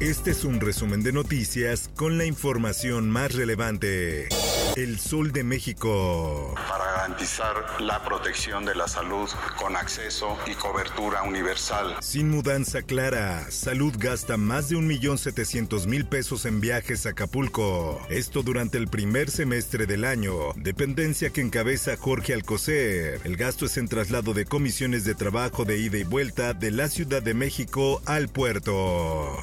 Este es un resumen de noticias con la información más relevante. El Sol de México. Para garantizar la protección de la salud con acceso y cobertura universal. Sin mudanza clara, Salud gasta más de 1.700.000 pesos en viajes a Acapulco. Esto durante el primer semestre del año. Dependencia que encabeza Jorge Alcocer. El gasto es en traslado de comisiones de trabajo de ida y vuelta de la Ciudad de México al puerto.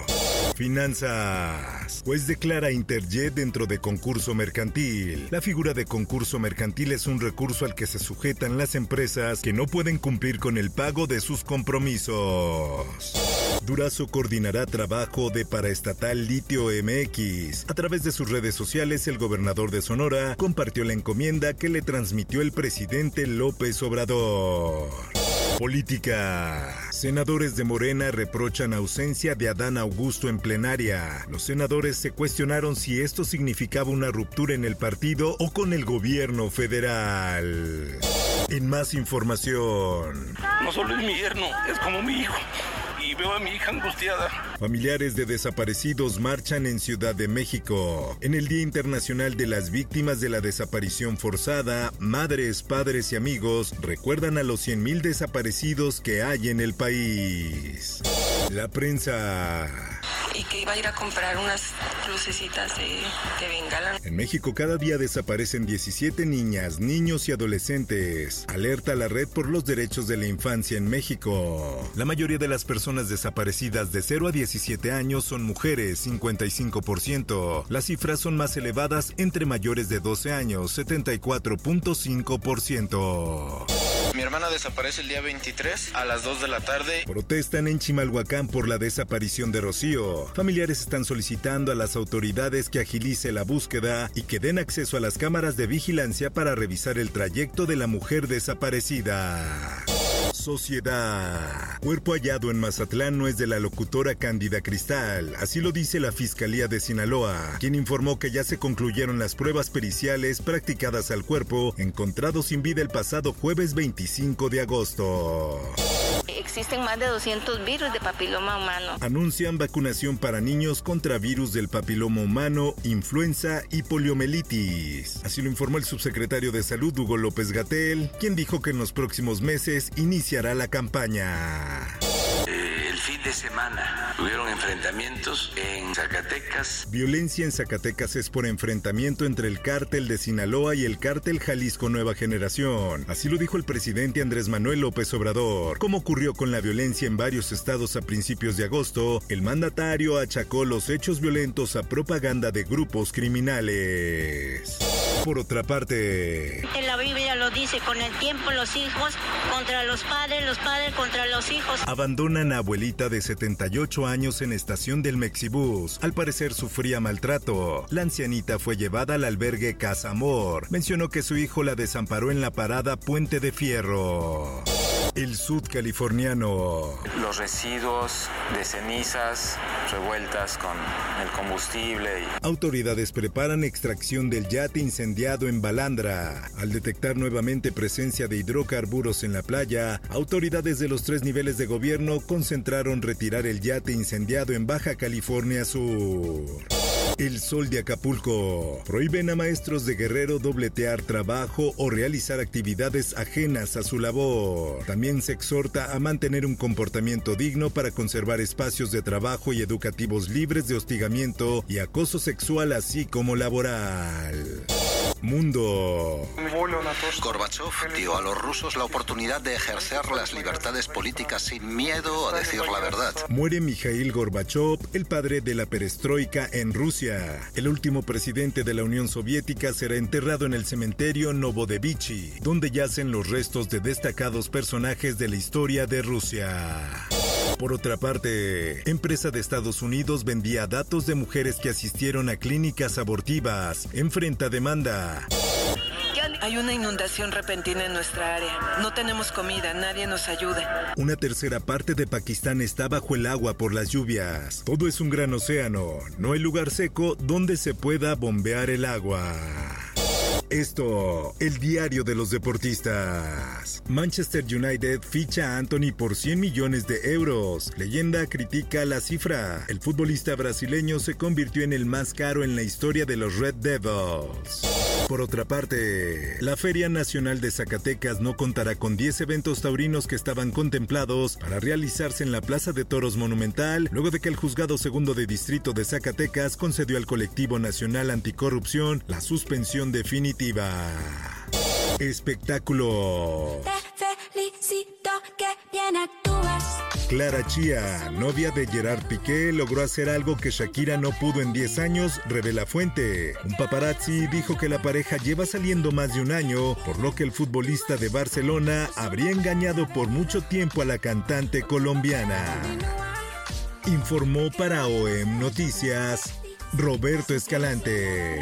Finanzas. Pues declara Interjet dentro de concurso mercantil. La figura de concurso mercantil es un recurso al que se sujetan las empresas que no pueden cumplir con el pago de sus compromisos. Durazo coordinará trabajo de paraestatal Litio MX. A través de sus redes sociales, el gobernador de Sonora compartió la encomienda que le transmitió el presidente López Obrador. Política. Senadores de Morena reprochan ausencia de Adán Augusto en plenaria. Los senadores se cuestionaron si esto significaba una ruptura en el partido o con el gobierno federal. En más información. No solo es mi yerno, es como mi hijo veo a mi hija angustiada. Familiares de desaparecidos marchan en Ciudad de México. En el Día Internacional de las Víctimas de la Desaparición Forzada, madres, padres y amigos recuerdan a los 100.000 desaparecidos que hay en el país. La prensa y que iba a ir a comprar unas lucecitas de, de bengala. En México cada día desaparecen 17 niñas, niños y adolescentes. Alerta la red por los derechos de la infancia en México. La mayoría de las personas desaparecidas de 0 a 17 años son mujeres, 55%. Las cifras son más elevadas entre mayores de 12 años, 74.5%. Mi hermana desaparece el día 23 a las 2 de la tarde. Protestan en Chimalhuacán por la desaparición de Rocío. Familiares están solicitando a las autoridades que agilice la búsqueda y que den acceso a las cámaras de vigilancia para revisar el trayecto de la mujer desaparecida. Sociedad. Cuerpo hallado en Mazatlán no es de la locutora Cándida Cristal, así lo dice la Fiscalía de Sinaloa, quien informó que ya se concluyeron las pruebas periciales practicadas al cuerpo encontrado sin vida el pasado jueves 25 de agosto. Existen más de 200 virus de papiloma humano. Anuncian vacunación para niños contra virus del papiloma humano, influenza y poliomielitis. Así lo informó el subsecretario de Salud Hugo López Gatel, quien dijo que en los próximos meses iniciará la campaña de semana hubieron enfrentamientos en Zacatecas. Violencia en Zacatecas es por enfrentamiento entre el cártel de Sinaloa y el cártel Jalisco Nueva Generación. Así lo dijo el presidente Andrés Manuel López Obrador. Como ocurrió con la violencia en varios estados a principios de agosto, el mandatario achacó los hechos violentos a propaganda de grupos criminales. Por otra parte, en la Biblia lo dice, con el tiempo los hijos contra los padres, los padres contra los hijos. Abandonan a abuelita de 78 años en estación del Mexibus. Al parecer sufría maltrato. La ancianita fue llevada al albergue Casa Amor. Mencionó que su hijo la desamparó en la parada Puente de Fierro. El sudcaliforniano. Los residuos de cenizas revueltas con el combustible. Y... Autoridades preparan extracción del yate incendiado en Balandra. Al detectar nuevamente presencia de hidrocarburos en la playa, autoridades de los tres niveles de gobierno concentraron retirar el yate incendiado en Baja California Sur. El Sol de Acapulco. Prohíben a maestros de Guerrero dobletear trabajo o realizar actividades ajenas a su labor. También se exhorta a mantener un comportamiento digno para conservar espacios de trabajo y educativos libres de hostigamiento y acoso sexual así como laboral. Mundo. Gorbachev dio a los rusos la oportunidad de ejercer las libertades políticas sin miedo a decir la verdad. Muere Mikhail Gorbachev, el padre de la perestroika en Rusia. El último presidente de la Unión Soviética será enterrado en el cementerio Novodevichy, donde yacen los restos de destacados personajes de la historia de Rusia. Por otra parte, empresa de Estados Unidos vendía datos de mujeres que asistieron a clínicas abortivas. Enfrenta demanda. Hay una inundación repentina en nuestra área. No tenemos comida, nadie nos ayuda. Una tercera parte de Pakistán está bajo el agua por las lluvias. Todo es un gran océano. No hay lugar seco donde se pueda bombear el agua. Esto, el diario de los deportistas. Manchester United ficha a Anthony por 100 millones de euros. Leyenda critica la cifra. El futbolista brasileño se convirtió en el más caro en la historia de los Red Devils. Por otra parte, la Feria Nacional de Zacatecas no contará con 10 eventos taurinos que estaban contemplados para realizarse en la Plaza de Toros Monumental, luego de que el Juzgado Segundo de Distrito de Zacatecas concedió al Colectivo Nacional Anticorrupción la suspensión definitiva Espectáculo. Clara Chía, novia de Gerard Piqué, logró hacer algo que Shakira no pudo en 10 años, revela fuente. Un paparazzi dijo que la pareja lleva saliendo más de un año, por lo que el futbolista de Barcelona habría engañado por mucho tiempo a la cantante colombiana. Informó para OEM Noticias Roberto Escalante.